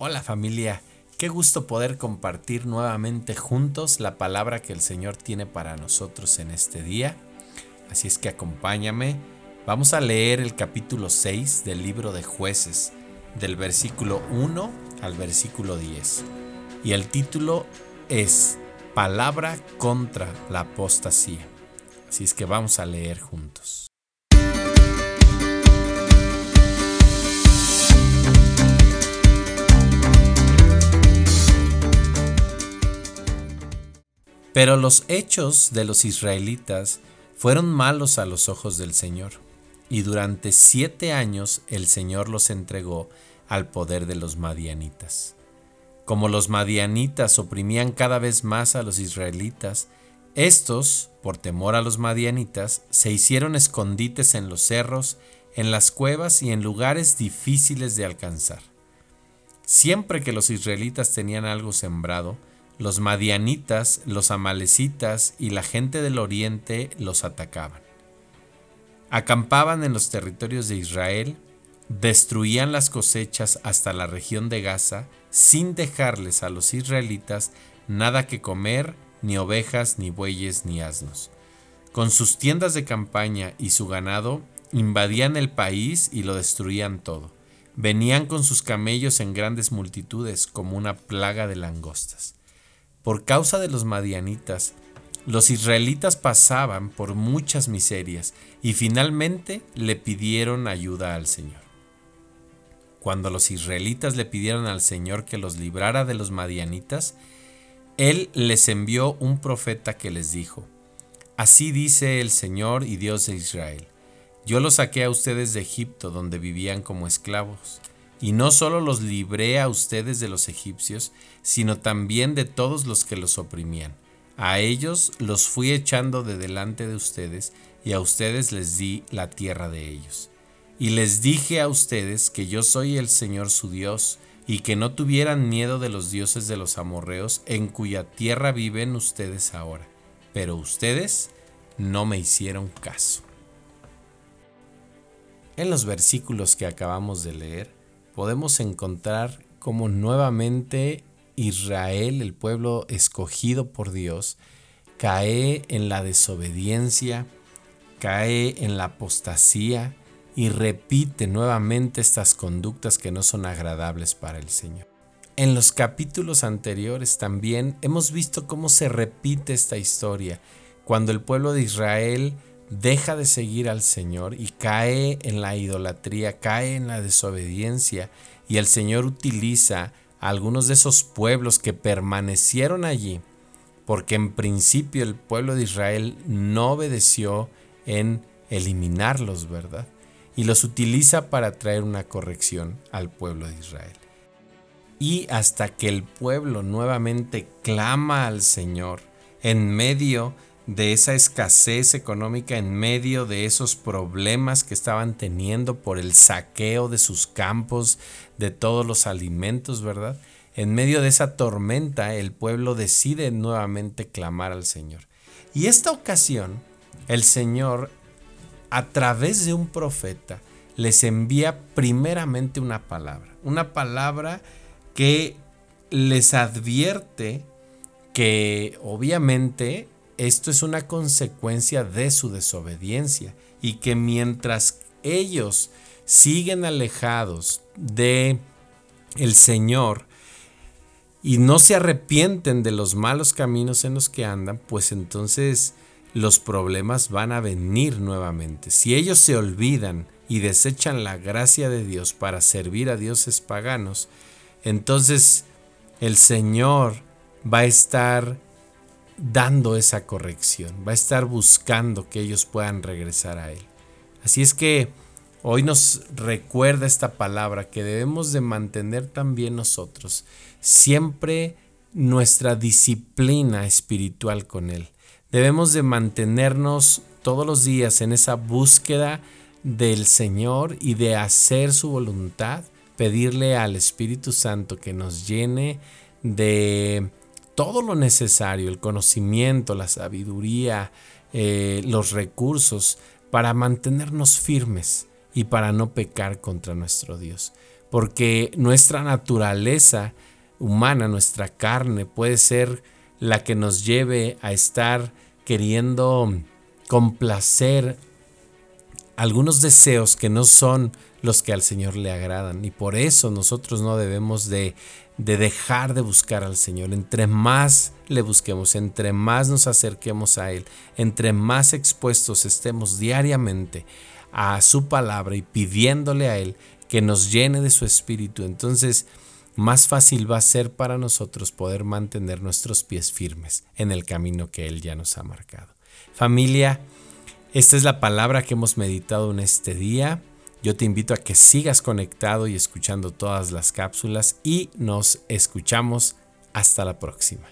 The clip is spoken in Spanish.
Hola familia, qué gusto poder compartir nuevamente juntos la palabra que el Señor tiene para nosotros en este día. Así es que acompáñame. Vamos a leer el capítulo 6 del libro de jueces, del versículo 1 al versículo 10. Y el título es Palabra contra la apostasía. Así es que vamos a leer juntos. Pero los hechos de los israelitas fueron malos a los ojos del Señor, y durante siete años el Señor los entregó al poder de los madianitas. Como los madianitas oprimían cada vez más a los israelitas, estos, por temor a los madianitas, se hicieron escondites en los cerros, en las cuevas y en lugares difíciles de alcanzar. Siempre que los israelitas tenían algo sembrado, los madianitas, los amalecitas y la gente del oriente los atacaban. Acampaban en los territorios de Israel, destruían las cosechas hasta la región de Gaza, sin dejarles a los israelitas nada que comer, ni ovejas, ni bueyes, ni asnos. Con sus tiendas de campaña y su ganado, invadían el país y lo destruían todo. Venían con sus camellos en grandes multitudes como una plaga de langostas. Por causa de los madianitas, los israelitas pasaban por muchas miserias y finalmente le pidieron ayuda al Señor. Cuando los israelitas le pidieron al Señor que los librara de los madianitas, Él les envió un profeta que les dijo, Así dice el Señor y Dios de Israel, yo los saqué a ustedes de Egipto donde vivían como esclavos y no solo los libré a ustedes de los egipcios, sino también de todos los que los oprimían. A ellos los fui echando de delante de ustedes, y a ustedes les di la tierra de ellos. Y les dije a ustedes que yo soy el Señor su Dios, y que no tuvieran miedo de los dioses de los amorreos, en cuya tierra viven ustedes ahora. Pero ustedes no me hicieron caso. En los versículos que acabamos de leer, podemos encontrar cómo nuevamente Israel, el pueblo escogido por Dios, cae en la desobediencia, cae en la apostasía y repite nuevamente estas conductas que no son agradables para el Señor. En los capítulos anteriores también hemos visto cómo se repite esta historia, cuando el pueblo de Israel deja de seguir al Señor y cae en la idolatría, cae en la desobediencia y el Señor utiliza a algunos de esos pueblos que permanecieron allí porque en principio el pueblo de Israel no obedeció en eliminarlos, ¿verdad? Y los utiliza para traer una corrección al pueblo de Israel. Y hasta que el pueblo nuevamente clama al Señor en medio de esa escasez económica en medio de esos problemas que estaban teniendo por el saqueo de sus campos, de todos los alimentos, ¿verdad? En medio de esa tormenta, el pueblo decide nuevamente clamar al Señor. Y esta ocasión, el Señor, a través de un profeta, les envía primeramente una palabra, una palabra que les advierte que obviamente esto es una consecuencia de su desobediencia y que mientras ellos siguen alejados de el Señor y no se arrepienten de los malos caminos en los que andan, pues entonces los problemas van a venir nuevamente. Si ellos se olvidan y desechan la gracia de Dios para servir a dioses paganos, entonces el Señor va a estar dando esa corrección, va a estar buscando que ellos puedan regresar a Él. Así es que hoy nos recuerda esta palabra que debemos de mantener también nosotros siempre nuestra disciplina espiritual con Él. Debemos de mantenernos todos los días en esa búsqueda del Señor y de hacer su voluntad, pedirle al Espíritu Santo que nos llene de todo lo necesario, el conocimiento, la sabiduría, eh, los recursos para mantenernos firmes y para no pecar contra nuestro Dios. porque nuestra naturaleza humana, nuestra carne puede ser la que nos lleve a estar queriendo complacer algunos deseos que no son los que al Señor le agradan. Y por eso nosotros no debemos de, de, dejar de buscar al Señor. Entre más le busquemos, entre más nos acerquemos a Él, entre más expuestos estemos diariamente a su palabra y pidiéndole a Él que nos llene de su espíritu, entonces más fácil va a ser para nosotros poder mantener nuestros pies firmes en el camino que Él ya nos ha marcado. Familia, esta es la palabra que hemos meditado en este día. Yo te invito a que sigas conectado y escuchando todas las cápsulas y nos escuchamos hasta la próxima.